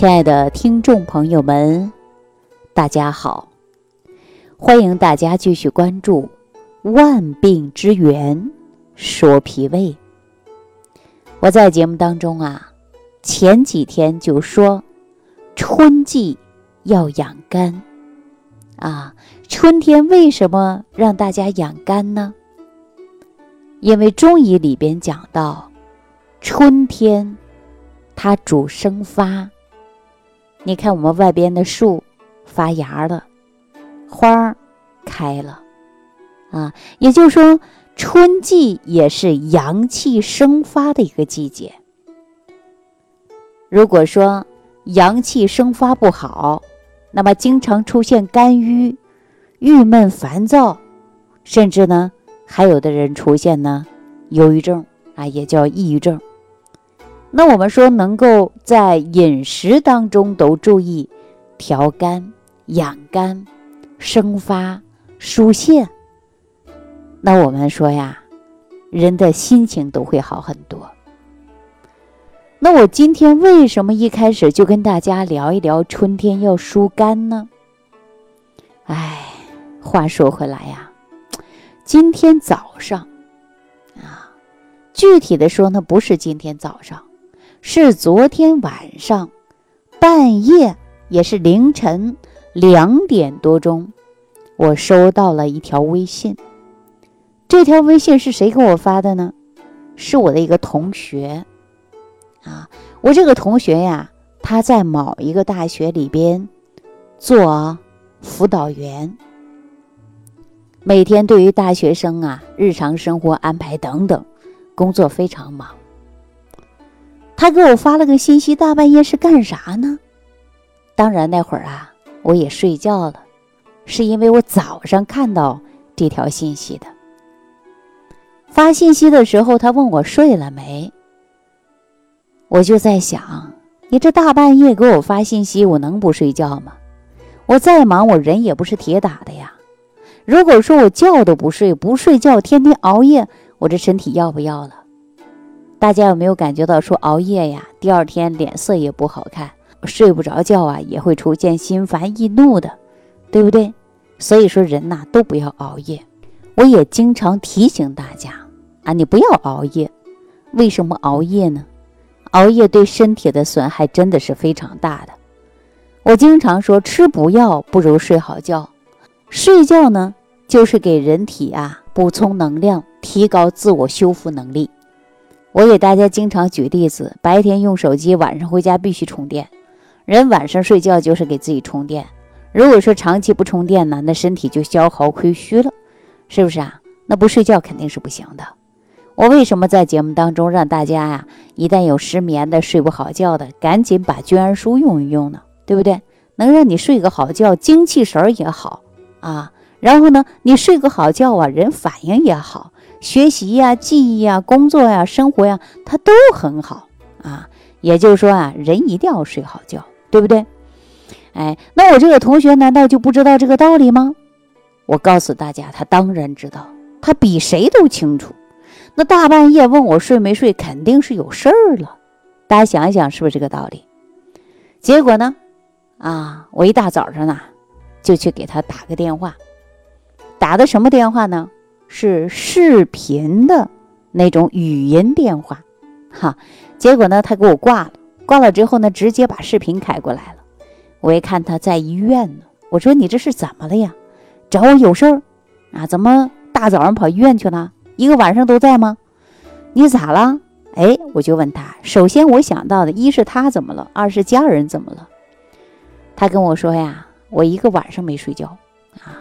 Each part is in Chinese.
亲爱的听众朋友们，大家好！欢迎大家继续关注《万病之源说脾胃》。我在节目当中啊，前几天就说春季要养肝啊，春天为什么让大家养肝呢？因为中医里边讲到，春天它主生发。你看，我们外边的树发芽了，花儿开了，啊，也就是说，春季也是阳气生发的一个季节。如果说阳气生发不好，那么经常出现肝郁、郁闷、烦躁，甚至呢，还有的人出现呢，忧郁症啊，也叫抑郁症。那我们说，能够在饮食当中都注意调肝、养肝、生发、疏泄。那我们说呀，人的心情都会好很多。那我今天为什么一开始就跟大家聊一聊春天要疏肝呢？哎，话说回来呀，今天早上啊，具体的说呢，不是今天早上。是昨天晚上半夜，也是凌晨两点多钟，我收到了一条微信。这条微信是谁给我发的呢？是我的一个同学啊。我这个同学呀，他在某一个大学里边做辅导员，每天对于大学生啊日常生活安排等等，工作非常忙。他给我发了个信息，大半夜是干啥呢？当然那会儿啊，我也睡觉了，是因为我早上看到这条信息的。发信息的时候，他问我睡了没，我就在想，你这大半夜给我发信息，我能不睡觉吗？我再忙，我人也不是铁打的呀。如果说我觉都不睡，不睡觉，天天熬夜，我这身体要不要了？大家有没有感觉到说熬夜呀，第二天脸色也不好看，睡不着觉啊，也会出现心烦易怒的，对不对？所以说人呐都不要熬夜。我也经常提醒大家啊，你不要熬夜。为什么熬夜呢？熬夜对身体的损害真的是非常大的。我经常说，吃补药不如睡好觉。睡觉呢，就是给人体啊补充能量，提高自我修复能力。我给大家经常举例子：白天用手机，晚上回家必须充电。人晚上睡觉就是给自己充电。如果说长期不充电呢，那身体就消耗亏虚了，是不是啊？那不睡觉肯定是不行的。我为什么在节目当中让大家呀，一旦有失眠的、睡不好觉的，赶紧把娟儿舒用一用呢？对不对？能让你睡个好觉，精气神儿也好啊。然后呢，你睡个好觉啊，人反应也好。学习呀、记忆呀、工作呀、生活呀，他都很好啊。也就是说啊，人一定要睡好觉，对不对？哎，那我这个同学难道就不知道这个道理吗？我告诉大家，他当然知道，他比谁都清楚。那大半夜问我睡没睡，肯定是有事儿了。大家想一想，是不是这个道理？结果呢？啊，我一大早上呢，就去给他打个电话，打的什么电话呢？是视频的那种语音电话，哈，结果呢，他给我挂了，挂了之后呢，直接把视频开过来了。我一看他在医院呢，我说你这是怎么了呀？找我有事儿啊？怎么大早上跑医院去了？一个晚上都在吗？你咋了？哎，我就问他，首先我想到的，一是他怎么了，二是家人怎么了？他跟我说呀，我一个晚上没睡觉啊，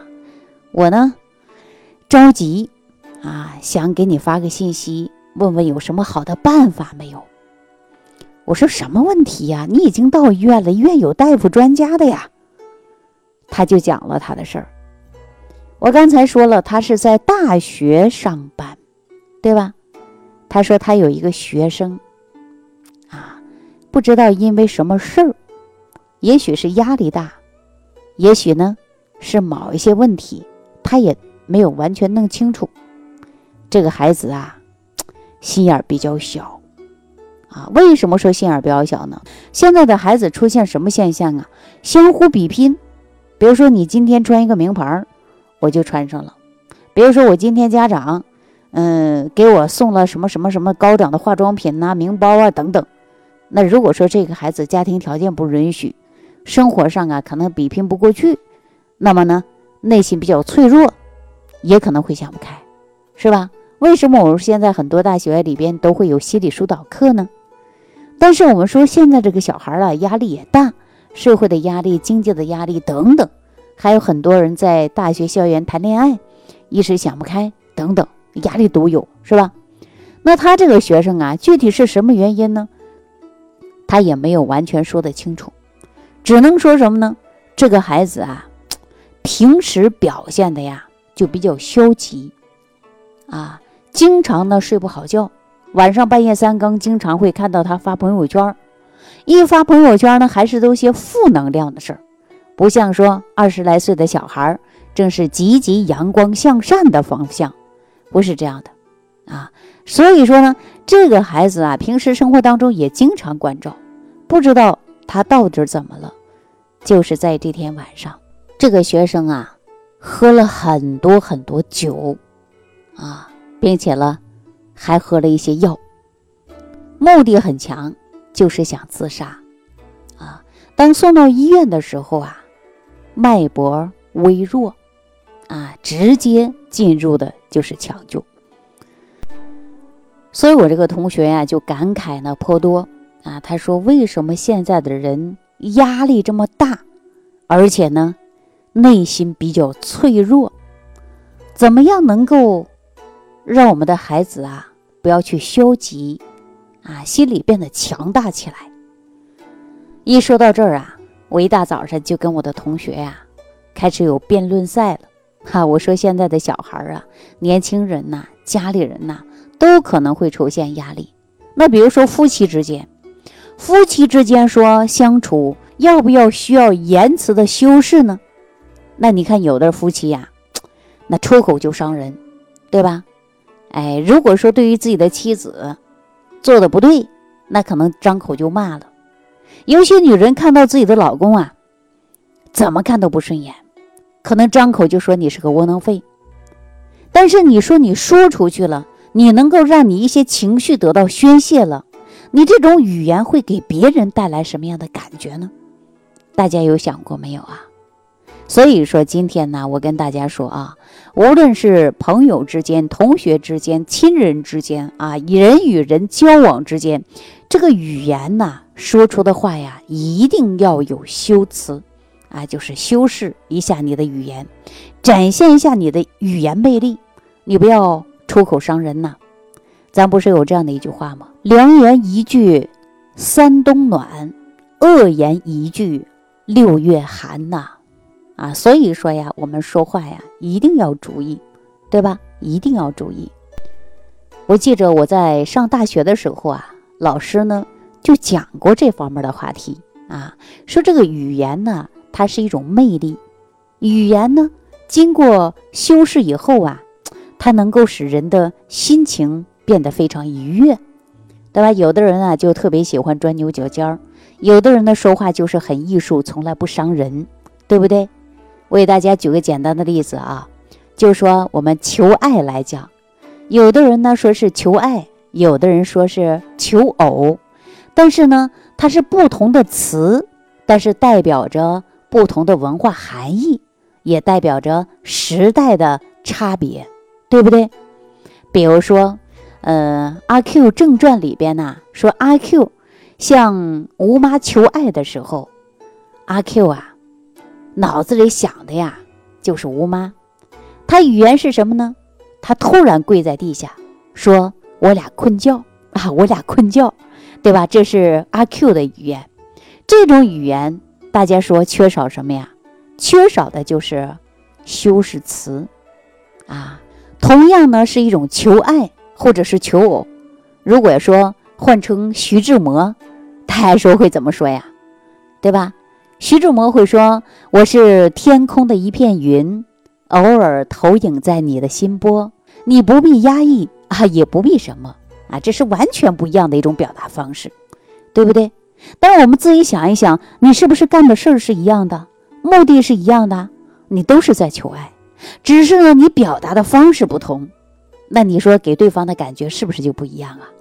我呢。着急啊，想给你发个信息，问问有什么好的办法没有？我说什么问题呀？你已经到医院了，医院有大夫专家的呀。他就讲了他的事儿。我刚才说了，他是在大学上班，对吧？他说他有一个学生啊，不知道因为什么事儿，也许是压力大，也许呢是某一些问题，他也。没有完全弄清楚，这个孩子啊，心眼比较小，啊。为什么说心眼比较小呢？现在的孩子出现什么现象啊？相互比拼，比如说你今天穿一个名牌，我就穿上了；比如说我今天家长，嗯，给我送了什么什么什么高档的化妆品呐、名包啊等等。那如果说这个孩子家庭条件不允许，生活上啊可能比拼不过去，那么呢内心比较脆弱，也可能会想不开，是吧？为什么我们现在很多大学里边都会有心理疏导课呢？但是我们说现在这个小孩啊压力也大，社会的压力、经济的压力等等，还有很多人在大学校园谈恋爱，一时想不开等等，压力都有，是吧？那他这个学生啊，具体是什么原因呢？他也没有完全说得清楚，只能说什么呢？这个孩子啊，平时表现的呀就比较消极，啊，经常呢睡不好觉，晚上半夜三更经常会看到他发朋友圈，一发朋友圈呢还是都些负能量的事儿，不像说二十来岁的小孩儿正是积极阳光向善的方向，不是这样的，啊。所以说呢，这个孩子啊，平时生活当中也经常关照，不知道他到底怎么了。就是在这天晚上，这个学生啊，喝了很多很多酒，啊，并且呢，还喝了一些药，目的很强，就是想自杀。啊，当送到医院的时候啊，脉搏微弱，啊，直接进入的就是抢救。所以，我这个同学呀，就感慨呢颇多啊。他说：“为什么现在的人压力这么大，而且呢，内心比较脆弱？怎么样能够让我们的孩子啊，不要去消极啊，心里变得强大起来？”一说到这儿啊，我一大早上就跟我的同学呀，开始有辩论赛了。哈，我说现在的小孩啊，年轻人呐，家里人呐。都可能会出现压力。那比如说夫妻之间，夫妻之间说相处要不要需要言辞的修饰呢？那你看有的夫妻呀，那出口就伤人，对吧？哎，如果说对于自己的妻子做的不对，那可能张口就骂了。有些女人看到自己的老公啊，怎么看都不顺眼，可能张口就说你是个窝囊废。但是你说你说出去了。你能够让你一些情绪得到宣泄了，你这种语言会给别人带来什么样的感觉呢？大家有想过没有啊？所以说今天呢，我跟大家说啊，无论是朋友之间、同学之间、亲人之间啊，人与人交往之间，这个语言呐，说出的话呀，一定要有修辞啊，就是修饰一下你的语言，展现一下你的语言魅力，你不要。出口伤人呐，咱不是有这样的一句话吗？良言一句三冬暖，恶言一句六月寒呐，啊所以说呀，我们说话呀一定要注意，对吧？一定要注意。我记着我在上大学的时候啊，老师呢就讲过这方面的话题啊，说这个语言呢，它是一种魅力，语言呢经过修饰以后啊。它能够使人的心情变得非常愉悦，对吧？有的人啊就特别喜欢钻牛角尖儿，有的人呢说话就是很艺术，从来不伤人，对不对？我给大家举个简单的例子啊，就说我们求爱来讲，有的人呢说是求爱，有的人说是求偶，但是呢它是不同的词，但是代表着不同的文化含义，也代表着时代的差别。对不对？比如说，呃，《阿 Q 正传》里边呢说，阿 Q 向吴妈求爱的时候，阿 Q 啊，脑子里想的呀就是吴妈。他语言是什么呢？他突然跪在地下，说：“我俩困觉啊，我俩困觉，对吧？”这是阿 Q 的语言。这种语言，大家说缺少什么呀？缺少的就是修饰词啊。同样呢，是一种求爱或者是求偶。如果说换成徐志摩，他还说会怎么说呀？对吧？徐志摩会说：“我是天空的一片云，偶尔投影在你的心波。你不必压抑啊，也不必什么，啊，这是完全不一样的一种表达方式，对不对？但我们自己想一想，你是不是干的事儿是一样的，目的是一样的，你都是在求爱，只是呢你表达的方式不同，那你说给对方的感觉是不是就不一样啊？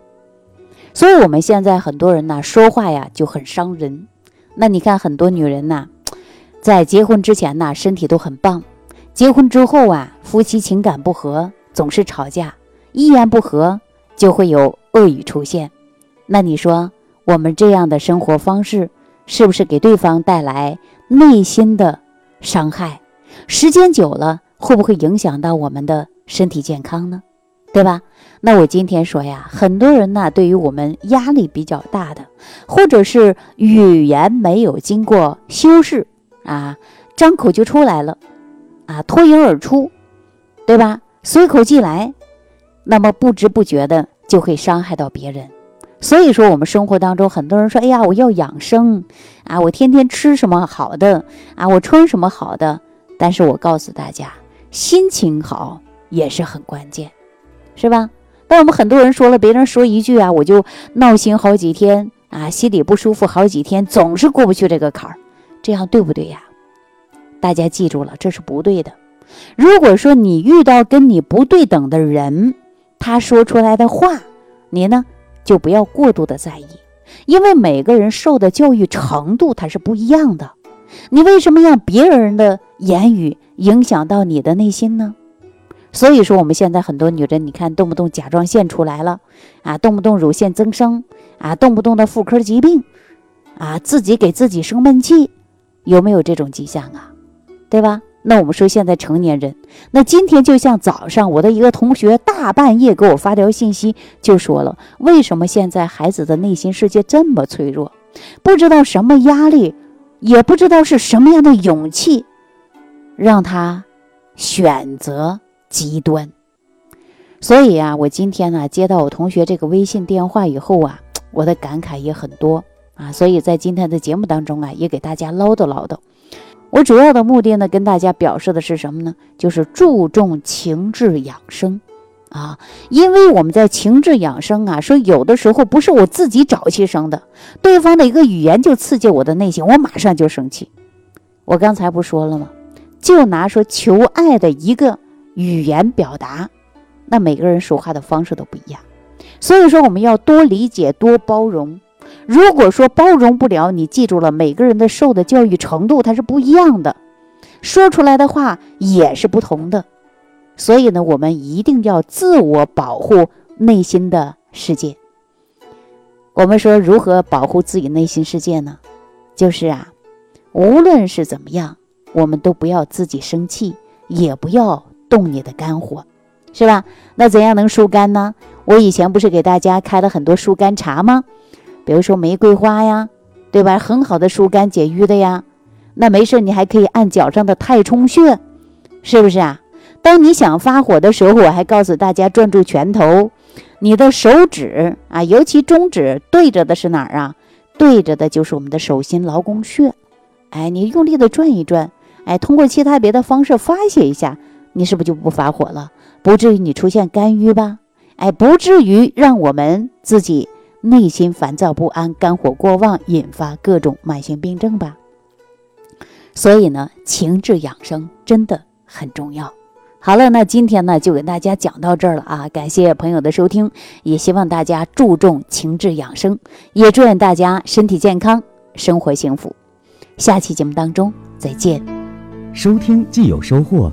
所以我们现在很多人呢说话呀就很伤人。那你看很多女人呐，在结婚之前呢身体都很棒，结婚之后啊夫妻情感不和，总是吵架，一言不合就会有恶语出现。那你说？我们这样的生活方式，是不是给对方带来内心的伤害？时间久了，会不会影响到我们的身体健康呢？对吧？那我今天说呀，很多人呢，对于我们压力比较大的，或者是语言没有经过修饰啊，张口就出来了，啊，脱颖而出，对吧？随口即来，那么不知不觉的就会伤害到别人。所以说，我们生活当中很多人说：“哎呀，我要养生啊，我天天吃什么好的啊，我穿什么好的。”但是我告诉大家，心情好也是很关键，是吧？但我们很多人说了，别人说一句啊，我就闹心好几天啊，心里不舒服好几天，总是过不去这个坎儿，这样对不对呀？大家记住了，这是不对的。如果说你遇到跟你不对等的人，他说出来的话，你呢？就不要过度的在意，因为每个人受的教育程度它是不一样的。你为什么让别人的言语影响到你的内心呢？所以说，我们现在很多女人，你看动不动甲状腺出来了，啊，动不动乳腺增生，啊，动不动的妇科疾病，啊，自己给自己生闷气，有没有这种迹象啊？对吧？那我们说现在成年人，那今天就像早上我的一个同学大半夜给我发条信息，就说了为什么现在孩子的内心世界这么脆弱，不知道什么压力，也不知道是什么样的勇气，让他选择极端。所以啊，我今天呢接到我同学这个微信电话以后啊，我的感慨也很多啊，所以在今天的节目当中啊，也给大家唠叨唠叨。我主要的目的呢，跟大家表示的是什么呢？就是注重情志养生，啊，因为我们在情志养生啊，说有的时候不是我自己找气生的，对方的一个语言就刺激我的内心，我马上就生气。我刚才不说了吗？就拿说求爱的一个语言表达，那每个人说话的方式都不一样，所以说我们要多理解、多包容。如果说包容不了，你记住了，每个人的受的教育程度它是不一样的，说出来的话也是不同的，所以呢，我们一定要自我保护内心的世界。我们说如何保护自己内心世界呢？就是啊，无论是怎么样，我们都不要自己生气，也不要动你的肝火，是吧？那怎样能疏肝呢？我以前不是给大家开了很多疏肝茶吗？比如说玫瑰花呀，对吧？很好的疏肝解郁的呀。那没事，你还可以按脚上的太冲穴，是不是啊？当你想发火的时候，我还告诉大家转住拳头，你的手指啊，尤其中指对着的是哪儿啊？对着的就是我们的手心劳宫穴。哎，你用力的转一转，哎，通过其他别的方式发泄一下，你是不是就不发火了？不至于你出现肝郁吧？哎，不至于让我们自己。内心烦躁不安，肝火过旺，引发各种慢性病症吧。所以呢，情志养生真的很重要。好了，那今天呢就给大家讲到这儿了啊！感谢朋友的收听，也希望大家注重情志养生，也祝愿大家身体健康，生活幸福。下期节目当中再见。收听既有收获，